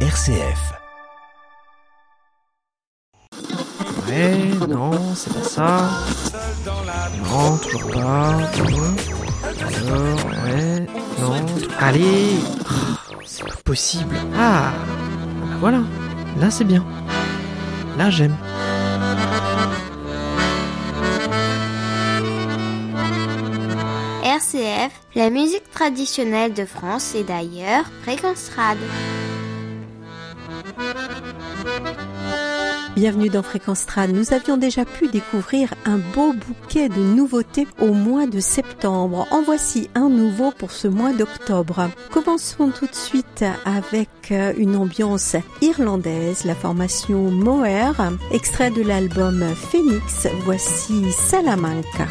RCF. Ouais, non, c'est pas ça. Non, toujours pas. Alors, ouais, non. Allez Oh, C'est pas possible. Ah bah Voilà, là c'est bien. Là j'aime. RCF, la musique traditionnelle de France et d'ailleurs, Fréquence. Bienvenue dans Fréquence Trad. Nous avions déjà pu découvrir un beau bouquet de nouveautés au mois de septembre. En voici un nouveau pour ce mois d'octobre. Commençons tout de suite avec euh, une ambiance irlandaise, la formation Moher, extrait de l'album Phoenix. Voici Salamanca.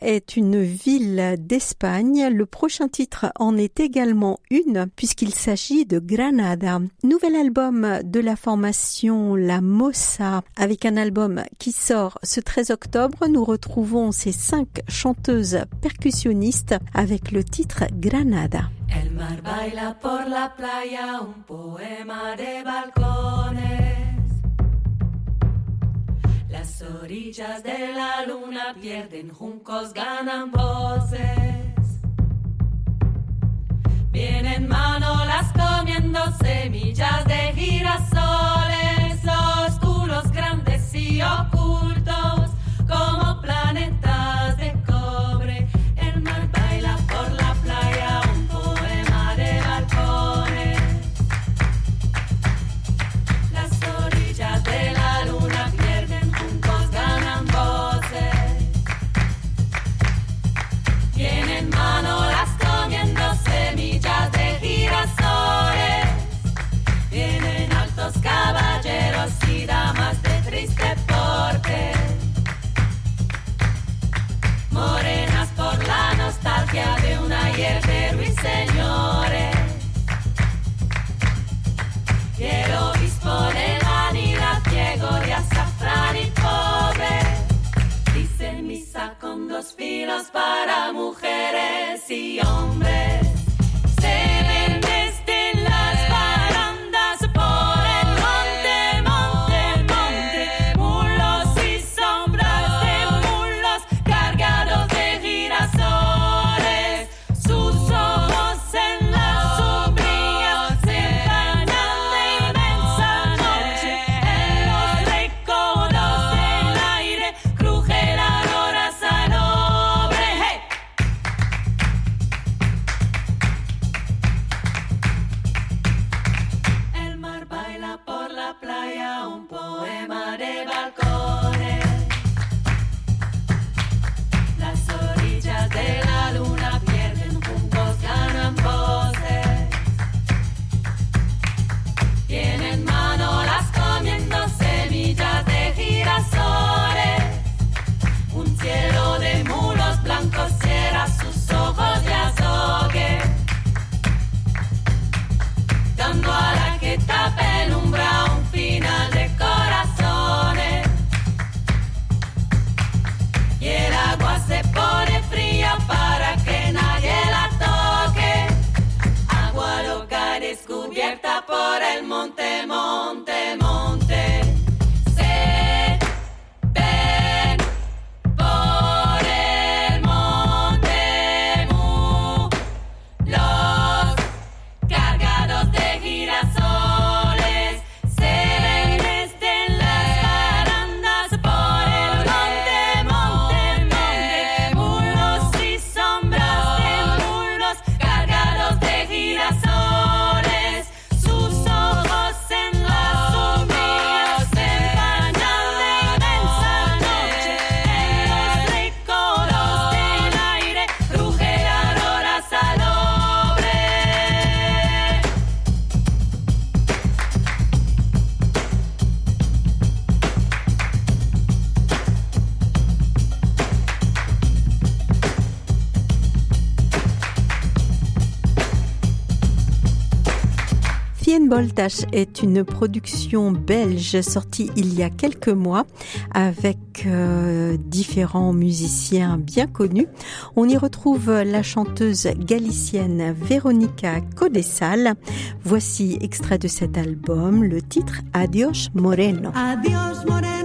Est une ville d'Espagne, le prochain titre en est également une puisqu'il s'agit de Granada. Nouvel album de la formation La Mossa avec un album qui sort ce 13 octobre. Nous retrouvons ces cinq chanteuses percussionnistes avec le titre Granada. El mar baila por la playa un poema de. Las orillas de la luna pierden juncos, ganan voces. Vienen manolas comiendo semillas de girasoles, oscuros, grandes y ocultos, como planetas Est une production belge sortie il y a quelques mois avec euh, différents musiciens bien connus. On y retrouve la chanteuse galicienne Veronica Codesal. Voici extrait de cet album, le titre Adios Moreno. Adios Moreno,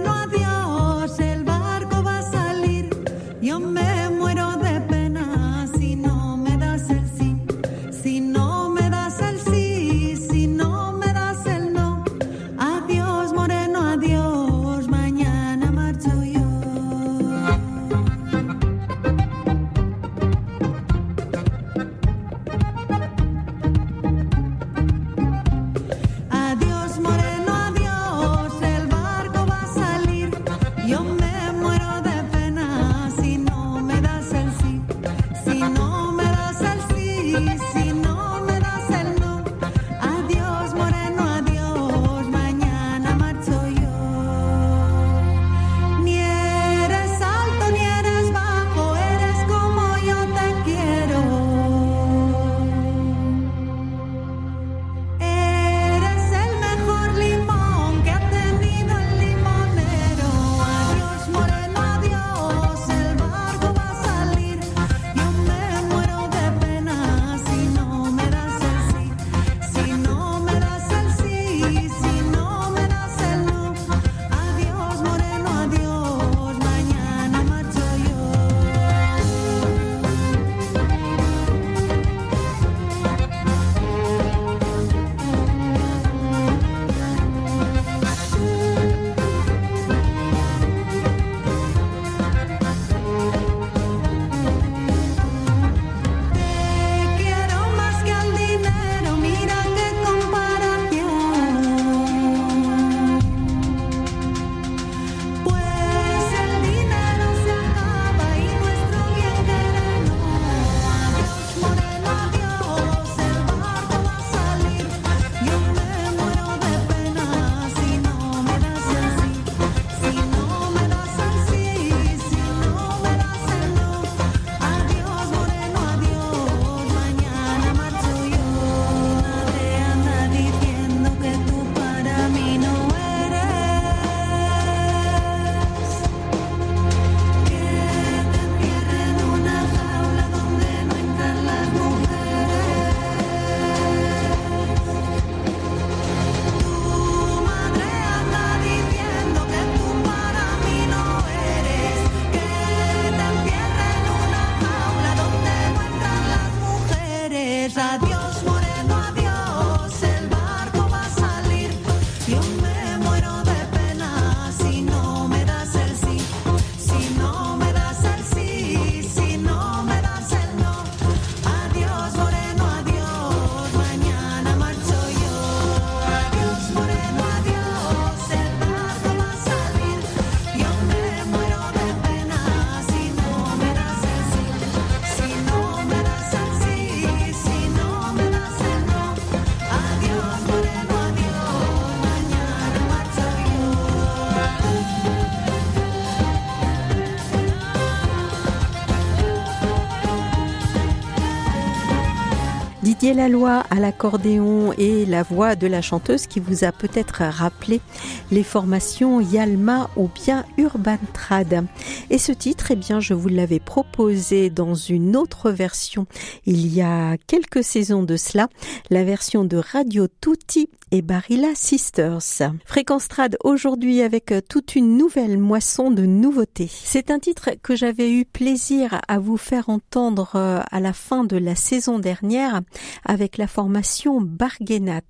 Didier Laloy à l'accordéon et la voix de la chanteuse qui vous a peut-être rappelé les formations Yalma ou bien Urban Trad. Et ce titre, eh bien, je vous l'avais proposé dans une autre version il y a quelques saisons de cela, la version de Radio Tutti et Barilla Sisters. Fréquence aujourd'hui avec toute une nouvelle moisson de nouveautés. C'est un titre que j'avais eu plaisir à vous faire entendre euh, à la fin de la saison dernière avec la formation Barguenat.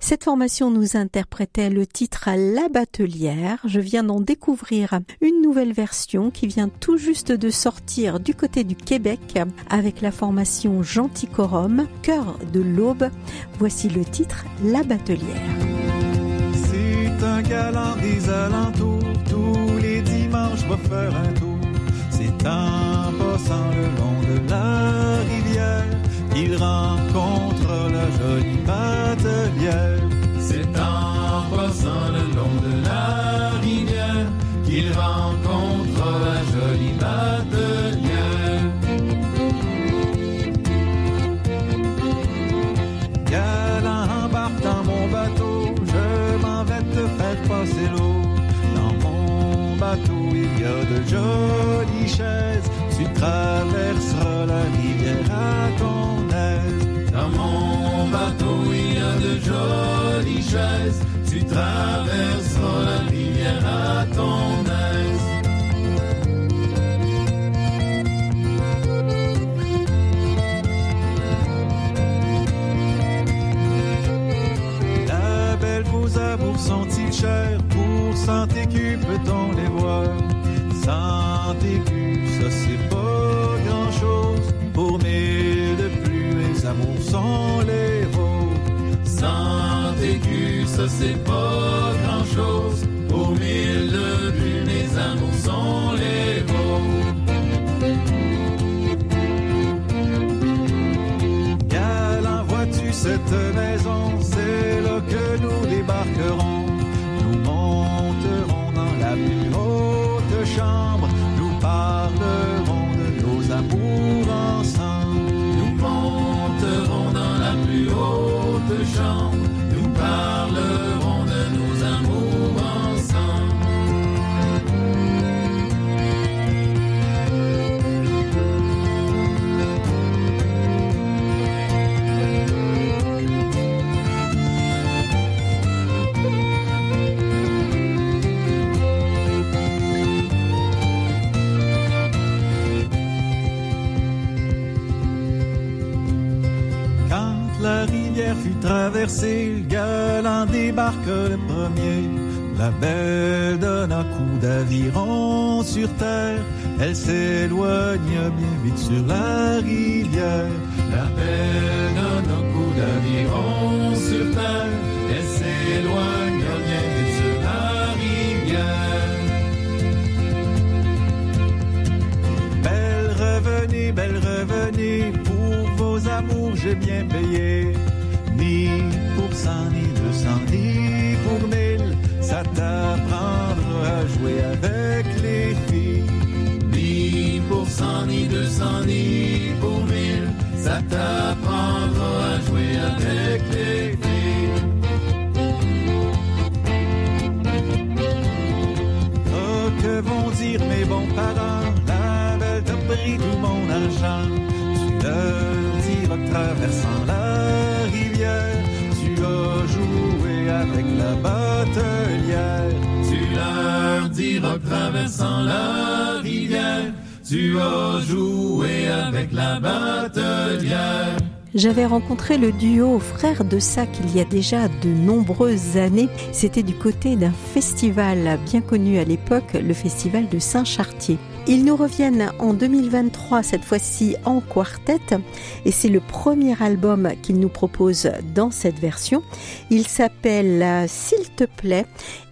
Cette formation nous interprétait le titre La Batelière. Je viens d'en découvrir une nouvelle version qui vient tout juste de sortir du côté du Québec avec la formation Genticorum, Cœur de l'aube. Voici le titre La Batelière. C'est un galant des alentours, tous les dimanches va faire un tour. C'est en passant le long de la rivière qu'il rencontre la jolie batelière. Tu traverseras la rivière à ton aise. La belle vos amours sont-ils chers Pour cent écus peut-on les voir Cent écus, ça c'est pas ça c'est pas grand-chose traversée, le galant débarque le premier. La belle donne un coup d'aviron sur terre. Elle s'éloigne bien vite sur la rivière. La belle donne un coup d'aviron sur terre. Elle s'éloigne bien vite sur la rivière. Belle revenez, belle revenez, pour vos amours j'ai bien payé. Cent, pour mille, ça t'apprendra à jouer avec les filles. Oh, que vont dire mes bons parents? La belle t'a pris tout mon argent. Tu leur diras que traversant la rivière, tu as joué avec la batelière. Tu leur diras que traversant la rivière, tu as J'avais rencontré le duo Frères de Sac il y a déjà de nombreuses années. C'était du côté d'un festival bien connu à l'époque, le festival de Saint-Chartier. Ils nous reviennent en 2023, cette fois-ci en quartet, et c'est le premier album qu'ils nous proposent dans cette version. Il s'appelle S'il te plaît,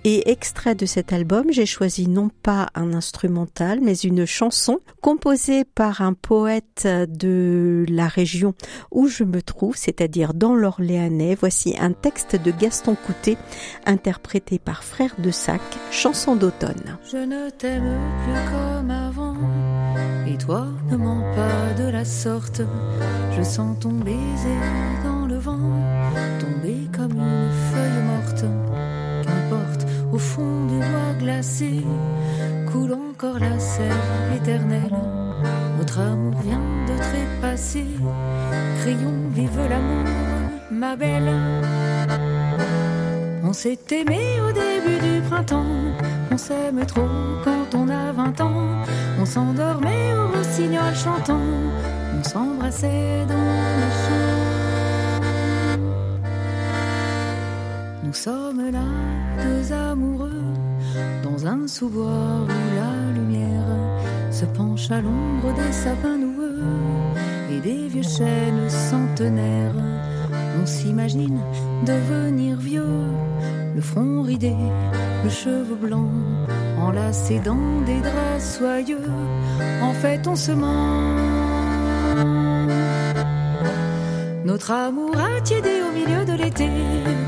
et extrait de cet album, j'ai choisi non pas un instrumental, mais une chanson composée par un poète de la région où je me trouve, c'est-à-dire dans l'Orléanais. Voici un texte de Gaston Coutet, interprété par Frère de Sac, chanson d'automne. Je et toi ne mens pas de la sorte. Je sens ton baiser dans le vent, tomber comme une feuille morte. Au fond du noir glacé, coule encore la sève éternelle. Notre amour vient de trépasser, crions vive l'amour, ma belle. On s'est aimé au début du printemps, on s'aime trop quand on a 20 ans. On s'endormait au rossignol chantant, on s'embrassait dans le champ. Nous sommes là, deux amoureux, dans un sous-bois où la lumière se penche à l'ombre des sapins noueux et des vieux chênes centenaires. On s'imagine devenir vieux, le front ridé, le cheveu blanc, enlacé dans des draps soyeux. En fait, on se ment. Notre amour a tiédé au milieu de l'été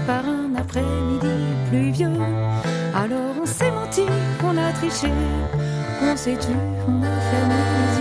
par un après-midi pluvieux. Alors on s'est menti, on a triché, on s'est tu, on a fermé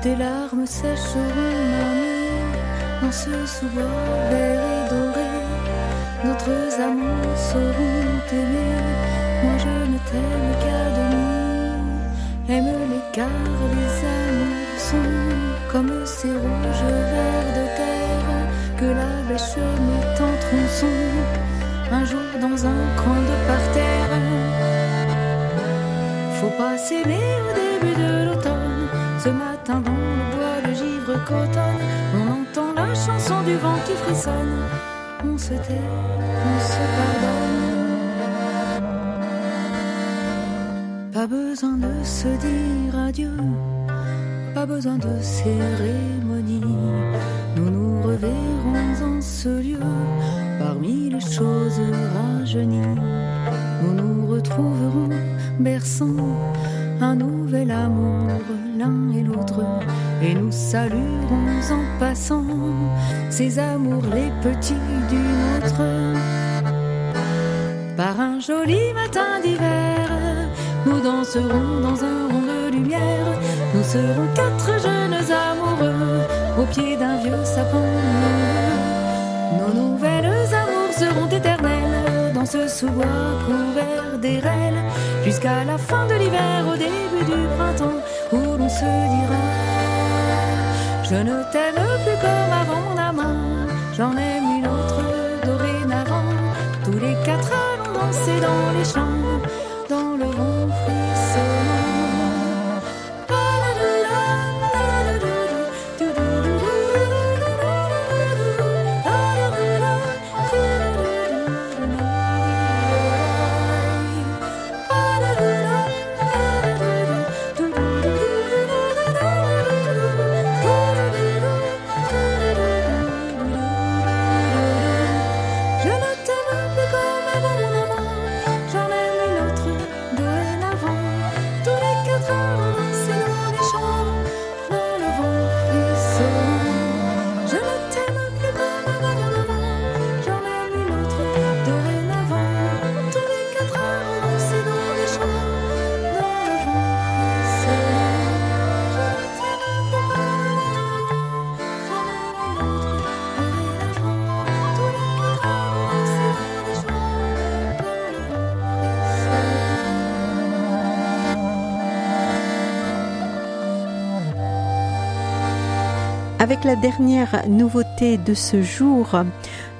Tes larmes sécheront ma nuit dans ce sous-bois vert et doré. Notre amours seront aimés. Moi je ne t'aime qu'à demi. Aime-les car les amours sont comme ces rouges vers de terre que la bêche met en tronçon. Un jour dans un coin de parterre. Faut pas s'aimer au on entend la chanson du vent qui frissonne. On se tait, on se pardonne. Pas besoin de se dire adieu, pas besoin de cérémonie. Nous nous reverrons en ce lieu, parmi les choses rajeunies. Nous nous retrouverons berçant un nouvel amour l'un et l'autre, et nous saluerons en passant ces amours les petits d'une autre. Par un joli matin d'hiver, nous danserons dans un rond de lumière. Nous serons quatre jeunes amoureux au pied d'un vieux sapin. Nos nouvelles amours seront éternelles dans ce sous-bois couvert d'érelles jusqu'à la fin de l'hiver, au début du printemps, où l'on se dira Je ne t'aime plus comme avant, mon amant, j'en aime une autre dorénavant. Tous les quatre allons danser dans les champs, dans le vent Avec la dernière nouveauté de ce jour,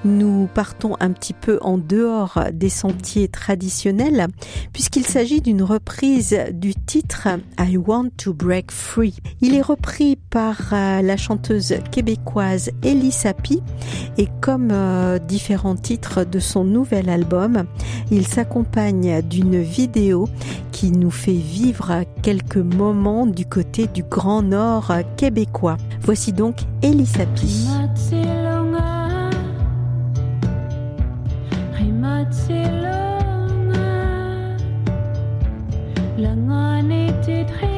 nous partons un petit peu en dehors des sentiers traditionnels puisqu'il s'agit d'une reprise du titre I Want to Break Free. Il est repris par euh, la chanteuse québécoise Ellie et comme euh, différents titres de son nouvel album, il s'accompagne d'une vidéo qui nous fait vivre quelques moments du côté du Grand Nord québécois. Voici donc Ellie. Barcelona. La était très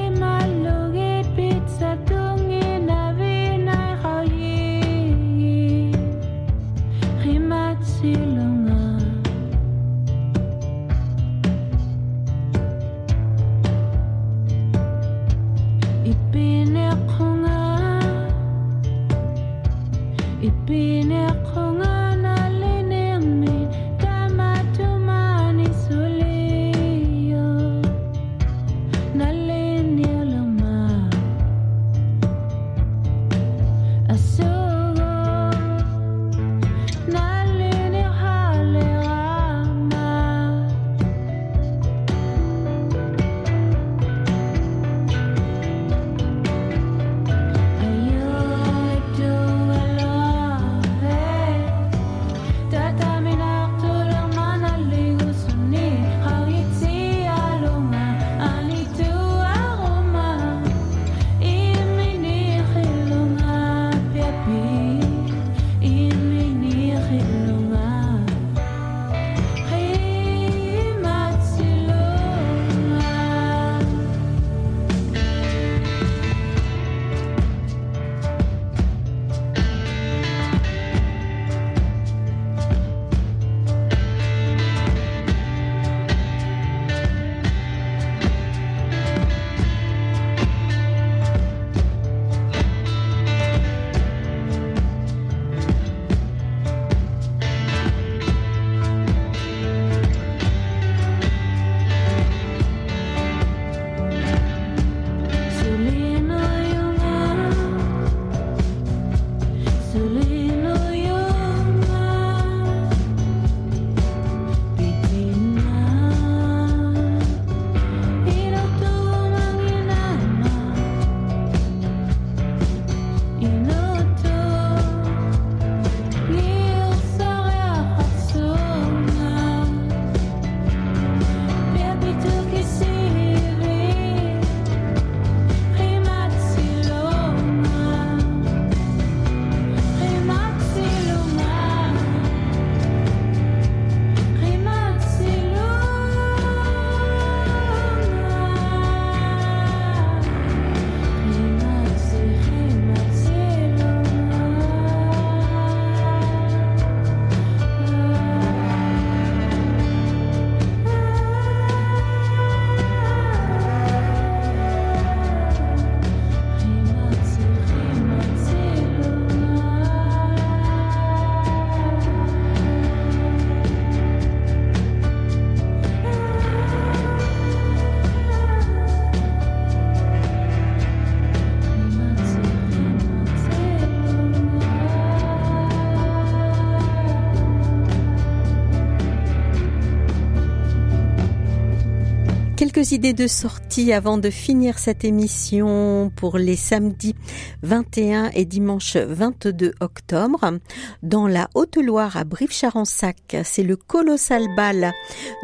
Quelques idées de sortie avant de finir cette émission pour les samedis 21 et dimanche 22 octobre. Dans la Haute-Loire à Brive-Charensac, c'est le Colossal Ball,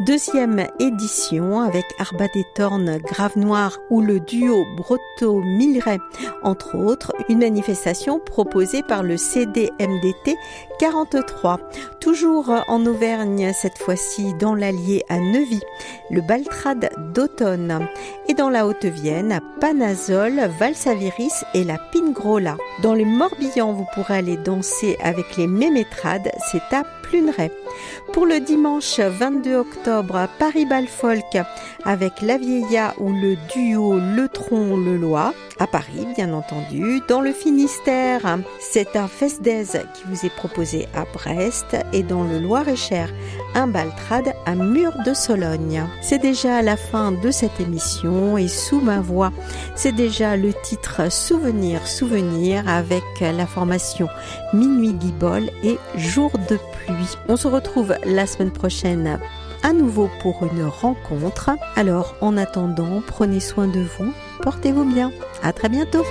deuxième édition avec Arbat des Tornes, Grave Noir ou le duo Brotto-Milleray, entre autres. Une manifestation proposée par le CDMDT 43. Toujours en Auvergne, cette fois-ci dans l'Allier à Neuvy, le Baltrade Et dans la Haute-Vienne, à Panazol, Valsaviris et la Pingrola. Dans le Morbihan, vous pourrez aller danser avec les Mémétrades, c'est à Pluneret. Pour le dimanche 22 octobre, Paris Bal Folk avec La Vieilla ou le duo Le Tron Le Loi à Paris, bien entendu. Dans le Finistère, c'est un Fest qui vous est proposé à Brest et dans le Loir-et-Cher, un Baltrade à Mur de Sologne. C'est déjà la fin de cette émission et sous ma voix, c'est déjà le titre Souvenir, Souvenir avec la formation Minuit Guibol et Jour de pluie. On se retrouve la semaine prochaine à nouveau pour une rencontre. Alors, en attendant, prenez soin de vous, portez-vous bien. À très bientôt.